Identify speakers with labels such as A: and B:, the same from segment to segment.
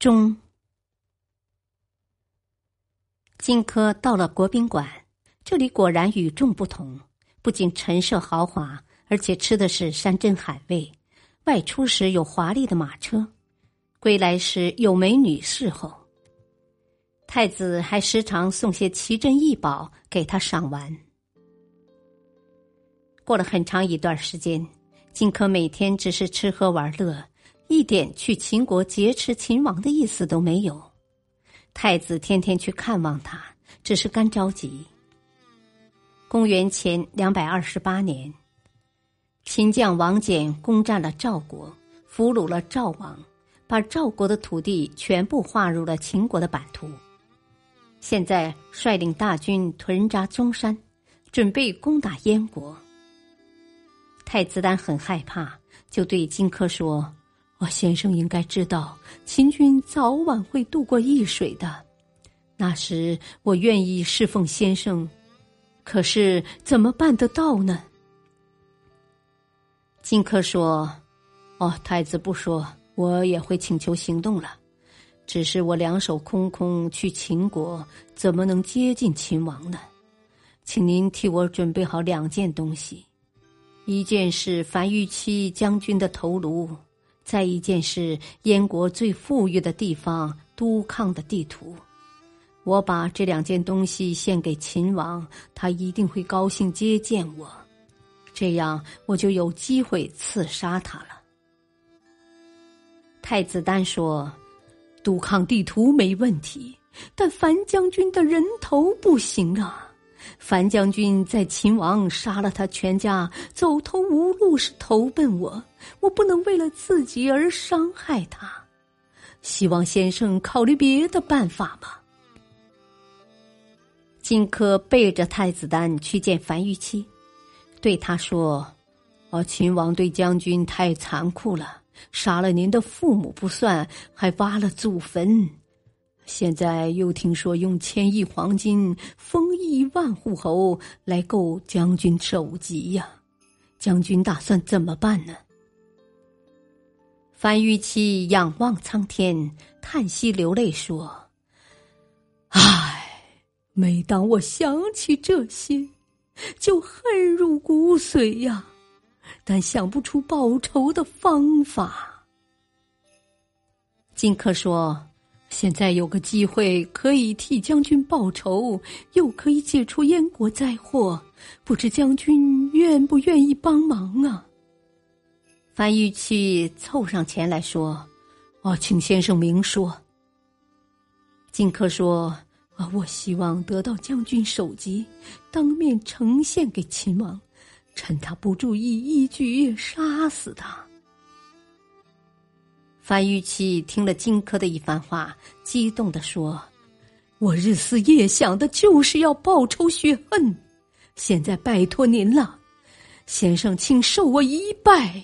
A: 中，荆轲到了国宾馆，这里果然与众不同，不仅陈设豪华，而且吃的是山珍海味。外出时有华丽的马车，归来时有美女侍候。太子还时常送些奇珍异宝给他赏玩。过了很长一段时间，荆轲每天只是吃喝玩乐。一点去秦国劫持秦王的意思都没有，太子天天去看望他，只是干着急。公元前两百二十八年，秦将王翦攻占了赵国，俘虏了赵王，把赵国的土地全部划入了秦国的版图。现在率领大军屯扎中山，准备攻打燕国。太子丹很害怕，就对荆轲说。我先生应该知道，秦军早晚会渡过易水的。那时我愿意侍奉先生，可是怎么办得到呢？荆轲说：“哦，太子不说，我也会请求行动了。只是我两手空空去秦国，怎么能接近秦王呢？请您替我准备好两件东西，一件是樊於期将军的头颅。”再一件是燕国最富裕的地方都抗的地图，我把这两件东西献给秦王，他一定会高兴接见我，这样我就有机会刺杀他了。太子丹说：“都抗地图没问题，但樊将军的人头不行啊。”樊将军在秦王杀了他全家，走投无路时投奔我，我不能为了自己而伤害他。希望先生考虑别的办法吧。荆轲背着太子丹去见樊於期，对他说：“哦，秦王对将军太残酷了，杀了您的父母不算，还挖了祖坟。”现在又听说用千亿黄金封亿万户侯来购将军首级呀，将军打算怎么办呢？樊於期仰望苍天，叹息流泪说：“唉，每当我想起这些，就恨入骨髓呀，但想不出报仇的方法。”荆轲说。现在有个机会可以替将军报仇，又可以解除燕国灾祸，不知将军愿不愿意帮忙啊？樊於期凑上前来说：“哦，请先生明说。”荆轲说：“啊，我希望得到将军首级，当面呈现给秦王，趁他不注意，一举杀死他。”樊於期听了荆轲的一番话，激动地说：“我日思夜想的就是要报仇雪恨，现在拜托您了，先生，请受我一拜。”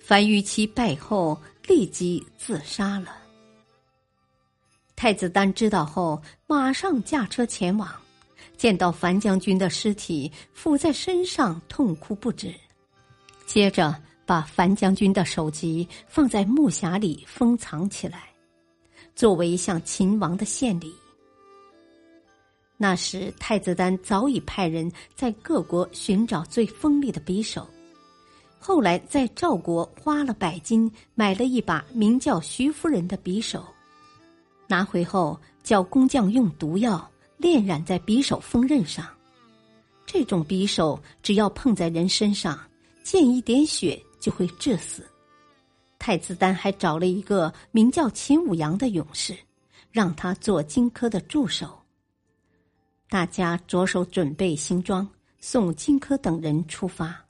A: 樊於期拜后立即自杀了。太子丹知道后，马上驾车前往，见到樊将军的尸体伏在身上，痛哭不止，接着。把樊将军的首级放在木匣里封藏起来，作为向秦王的献礼。那时，太子丹早已派人在各国寻找最锋利的匕首，后来在赵国花了百金买了一把名叫徐夫人的匕首，拿回后叫工匠用毒药炼染在匕首锋刃上。这种匕首只要碰在人身上，溅一点血。就会致死。太子丹还找了一个名叫秦舞阳的勇士，让他做荆轲的助手。大家着手准备行装，送荆轲等人出发。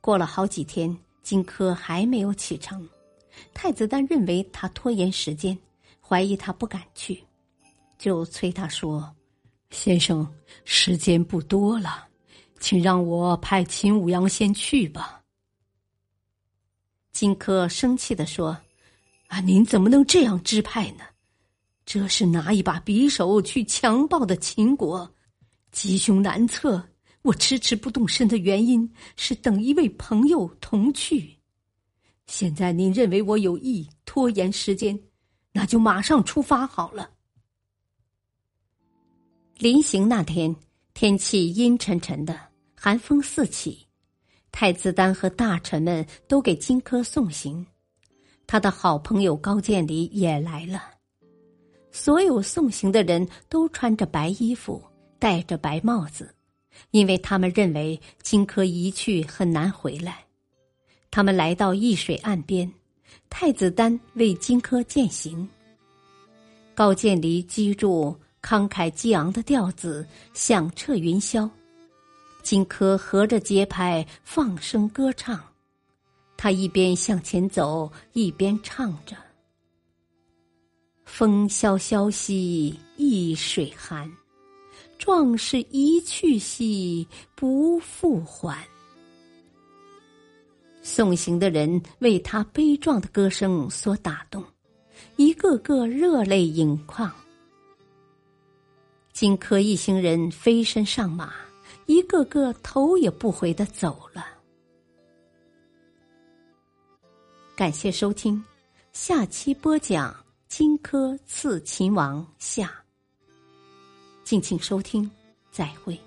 A: 过了好几天，荆轲还没有启程。太子丹认为他拖延时间，怀疑他不敢去，就催他说：“先生，时间不多了，请让我派秦舞阳先去吧。”荆轲生气的说：“啊，您怎么能这样支派呢？这是拿一把匕首去强暴的秦国，吉凶难测。我迟迟不动身的原因是等一位朋友同去。现在您认为我有意拖延时间，那就马上出发好了。”临行那天，天气阴沉沉的，寒风四起。太子丹和大臣们都给荆轲送行，他的好朋友高渐离也来了。所有送行的人都穿着白衣服，戴着白帽子，因为他们认为荆轲一去很难回来。他们来到易水岸边，太子丹为荆轲饯行。高渐离击筑慷慨激昂的调子，响彻云霄。荆轲合着节拍放声歌唱，他一边向前走，一边唱着：“风萧萧兮易水寒，壮士一去兮不复还。”送行的人为他悲壮的歌声所打动，一个个热泪盈眶。荆轲一行人飞身上马。一个个头也不回的走了。感谢收听，下期播讲《荆轲刺秦王下》。敬请收听，再会。